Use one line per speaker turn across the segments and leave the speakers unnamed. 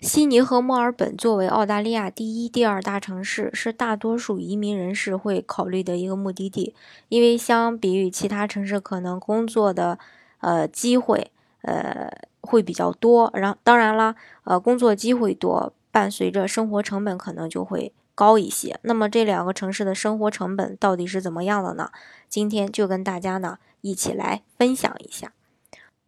悉尼和墨尔本作为澳大利亚第一、第二大城市，是大多数移民人士会考虑的一个目的地。因为相比于其他城市，可能工作的呃机会呃会比较多。然当然了，呃工作机会多，伴随着生活成本可能就会高一些。那么这两个城市的生活成本到底是怎么样的呢？今天就跟大家呢一起来分享一下。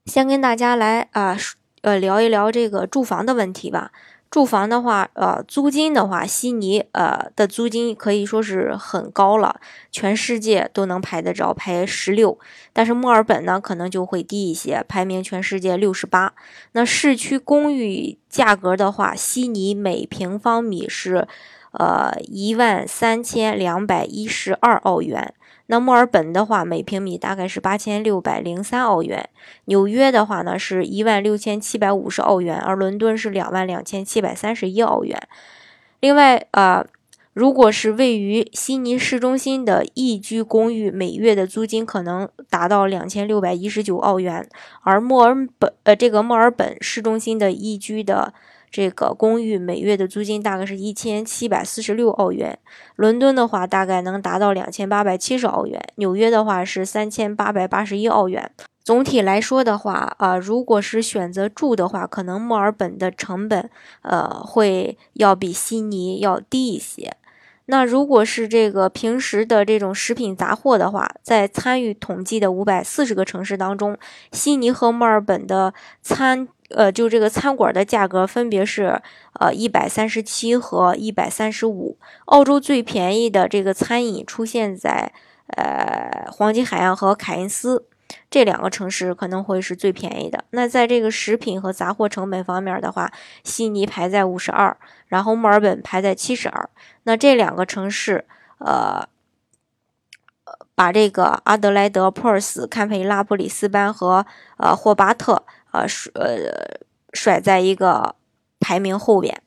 先跟大家来啊。呃聊一聊这个住房的问题吧。住房的话，呃，租金的话，悉尼呃的租金可以说是很高了，全世界都能排得着，排十六。但是墨尔本呢，可能就会低一些，排名全世界六十八。那市区公寓价格的话，悉尼每平方米是呃一万三千两百一十二澳元。那墨尔本的话，每平米大概是八千六百零三澳元；纽约的话呢，是一万六千七百五十澳元，而伦敦是两万两千七百三十一澳元。另外，呃，如果是位于悉尼市中心的一居公寓，每月的租金可能达到两千六百一十九澳元，而墨尔本，呃，这个墨尔本市中心的一居的。这个公寓每月的租金大概是一千七百四十六澳元，伦敦的话大概能达到两千八百七十澳元，纽约的话是三千八百八十一澳元。总体来说的话，啊，如果是选择住的话，可能墨尔本的成本，呃，会要比悉尼要低一些。那如果是这个平时的这种食品杂货的话，在参与统计的五百四十个城市当中，悉尼和墨尔本的餐。呃，就这个餐馆的价格分别是呃一百三十七和一百三十五。澳洲最便宜的这个餐饮出现在呃黄金海岸和凯恩斯这两个城市，可能会是最便宜的。那在这个食品和杂货成本方面的话，悉尼排在五十二，然后墨尔本排在七十二。那这两个城市，呃，把这个阿德莱德、珀斯、堪培拉、布里斯班和呃霍巴特。呃，甩呃甩在一个排名后边。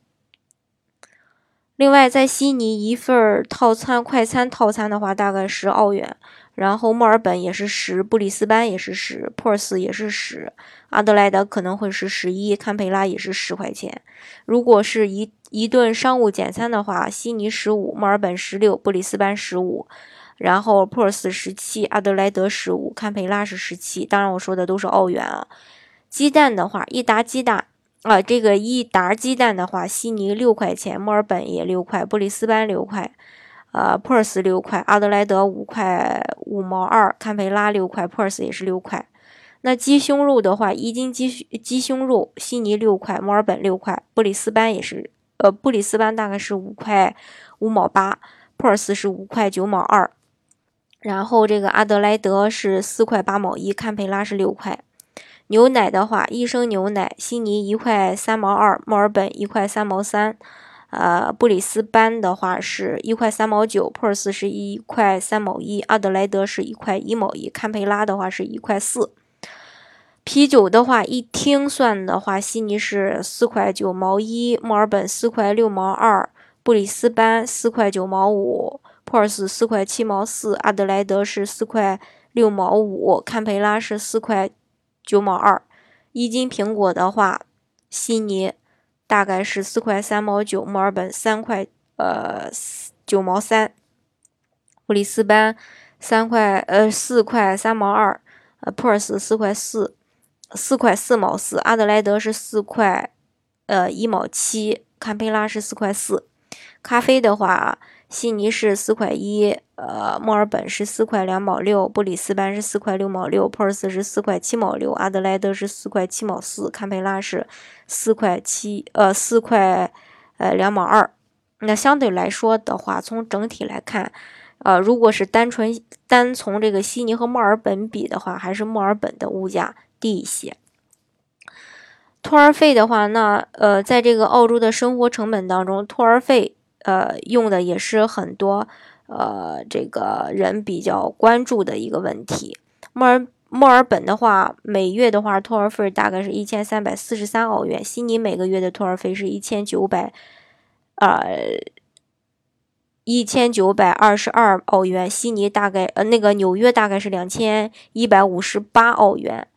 另外，在悉尼一份套餐快餐套餐的话，大概十澳元。然后墨尔本也是十，布里斯班也是十，珀斯也是十，阿德莱德可能会是十一，堪培拉也是十块钱。如果是一一顿商务简餐的话，悉尼十五，墨尔本十六，布里斯班十五，然后珀斯十七，阿德莱德十五，堪培拉是十七。当然，我说的都是澳元啊。鸡蛋的话，一打鸡蛋啊，这个一打鸡蛋的话，悉尼六块钱，墨尔本也六块，布里斯班六块，呃，珀斯六块，阿德莱德五块五毛二，堪培拉六块，珀斯也是六块。那鸡胸肉的话，一斤鸡鸡胸肉，悉尼六块，墨尔本六块，布里斯班也是，呃，布里斯班大概是五块五毛八，珀斯是五块九毛二，然后这个阿德莱德是四块八毛一，堪培拉是六块。牛奶的话，一升牛奶，悉尼一块三毛二，墨尔本一块三毛三，呃，布里斯班的话是一块三毛九，珀斯是一块三毛一，阿德莱德是一块一毛一，堪培拉的话是一块四。啤酒的话，一听算的话，悉尼是四块九毛一，墨尔本四块六毛二，布里斯班四块九毛五，珀斯四块七毛四，阿德莱德是四块六毛五，堪培拉是四块。九毛二一斤苹果的话，悉尼大概是四块三毛九，墨尔本三块呃九毛三，布里斯班三块呃四块三毛二，呃珀尔斯四块四四块四毛四，阿德莱德是四块呃一毛七，堪培拉是四块四。咖啡的话。悉尼是四块一，呃，墨尔本是四块两毛六，布里斯班是四块六毛六，珀斯是四块七毛六，阿德莱德是四块七毛四，堪培拉是四块七，呃，四块呃两毛二。那相对来说的话，从整体来看，呃，如果是单纯单从这个悉尼和墨尔本比的话，还是墨尔本的物价低一些。托儿费的话，那呃，在这个澳洲的生活成本当中，托儿费。呃，用的也是很多，呃这个人比较关注的一个问题。墨尔墨尔本的话，每月的话托儿费大概是一千三百四十三澳元，悉尼每个月的托儿费是一千九百，呃。一千九百二十二澳元，悉尼大概呃那个纽约大概是两千一百五十八澳元。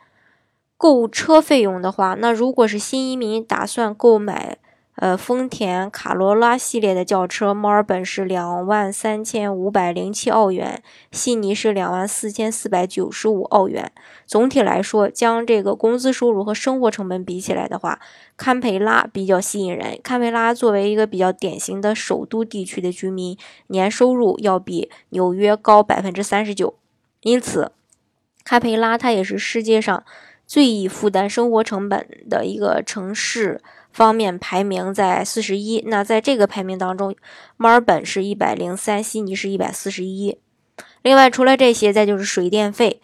购车费用的话，那如果是新移民打算购买。呃，丰田卡罗拉系列的轿车，墨尔本是两万三千五百零七澳元，悉尼是两万四千四百九十五澳元。总体来说，将这个工资收入和生活成本比起来的话，堪培拉比较吸引人。堪培拉作为一个比较典型的首都地区的居民，年收入要比纽约高百分之三十九，因此，堪培拉它也是世界上最易负担生活成本的一个城市。方面排名在四十一，那在这个排名当中，墨尔本是一百零三，悉尼是一百四十一。另外，除了这些，再就是水电费，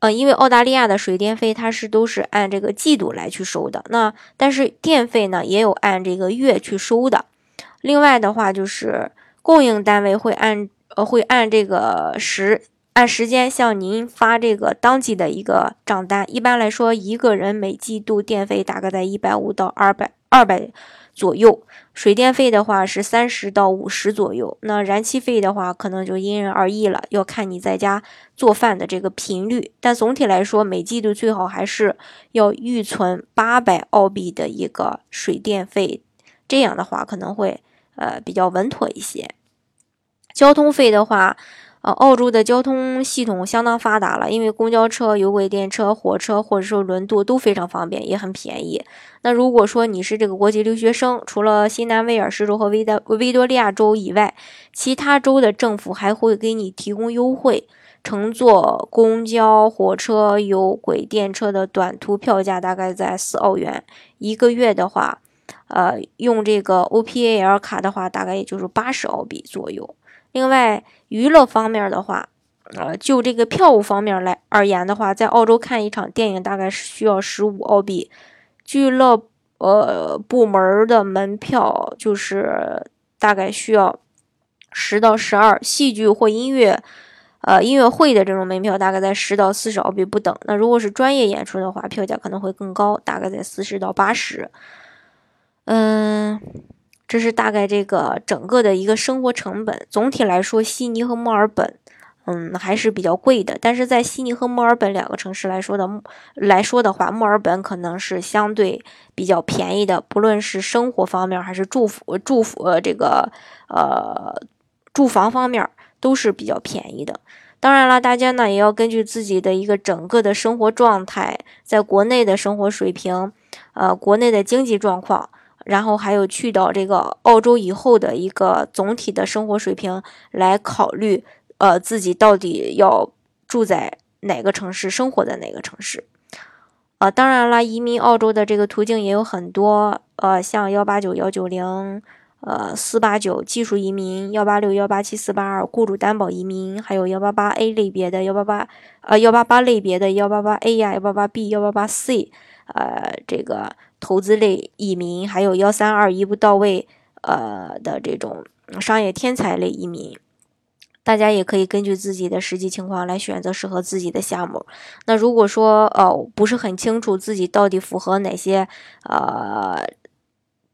呃，因为澳大利亚的水电费它是都是按这个季度来去收的，那但是电费呢也有按这个月去收的。另外的话，就是供应单位会按呃会按这个时。按时间向您发这个当季的一个账单。一般来说，一个人每季度电费大概在一百五到二百二百左右。水电费的话是三十到五十左右。那燃气费的话，可能就因人而异了，要看你在家做饭的这个频率。但总体来说，每季度最好还是要预存八百澳币的一个水电费，这样的话可能会呃比较稳妥一些。交通费的话。呃，澳洲的交通系统相当发达了，因为公交车、有轨电车、火车或者说轮渡都非常方便，也很便宜。那如果说你是这个国际留学生，除了新南威尔士州和维多维多利亚州以外，其他州的政府还会给你提供优惠。乘坐公交、火车、有轨电车的短途票价大概在四澳元一个月的话，呃，用这个 OPAL 卡的话，大概也就是八十澳币左右。另外，娱乐方面的话，呃，就这个票务方面来而言的话，在澳洲看一场电影大概是需要十五澳币，俱乐呃部门的门票就是大概需要十到十二，戏剧或音乐呃音乐会的这种门票大概在十到四十澳币不等。那如果是专业演出的话，票价可能会更高，大概在四十到八十。嗯。这是大概这个整个的一个生活成本。总体来说，悉尼和墨尔本，嗯，还是比较贵的。但是在悉尼和墨尔本两个城市来说的来说的话，墨尔本可能是相对比较便宜的，不论是生活方面还是住住呃这个呃住房方面都是比较便宜的。当然了，大家呢也要根据自己的一个整个的生活状态，在国内的生活水平，呃，国内的经济状况。然后还有去到这个澳洲以后的一个总体的生活水平来考虑，呃，自己到底要住在哪个城市，生活在哪个城市。呃，当然了，移民澳洲的这个途径也有很多，呃，像幺八九幺九零，呃，四八九技术移民，幺八六幺八七四八二雇主担保移民，还有幺八八 A 类别的幺八八，呃，幺八八类别的幺八八 A 呀，幺八八 B，幺八八 C，呃，这个。投资类移民，还有幺三二一步到位，呃的这种商业天才类移民，大家也可以根据自己的实际情况来选择适合自己的项目。那如果说呃不是很清楚自己到底符合哪些呃，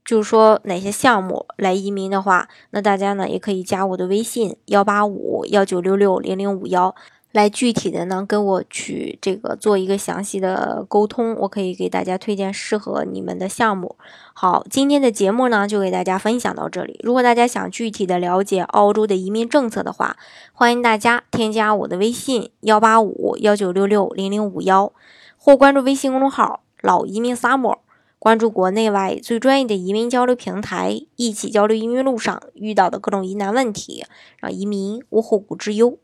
就是说哪些项目来移民的话，那大家呢也可以加我的微信幺八五幺九六六零零五幺。来具体的呢，跟我去这个做一个详细的沟通，我可以给大家推荐适合你们的项目。好，今天的节目呢就给大家分享到这里。如果大家想具体的了解澳洲的移民政策的话，欢迎大家添加我的微信幺八五幺九六六零零五幺，或关注微信公众号“老移民 summer”，关注国内外最专业的移民交流平台，一起交流移民路上遇到的各种疑难问题，让移民无后顾之忧。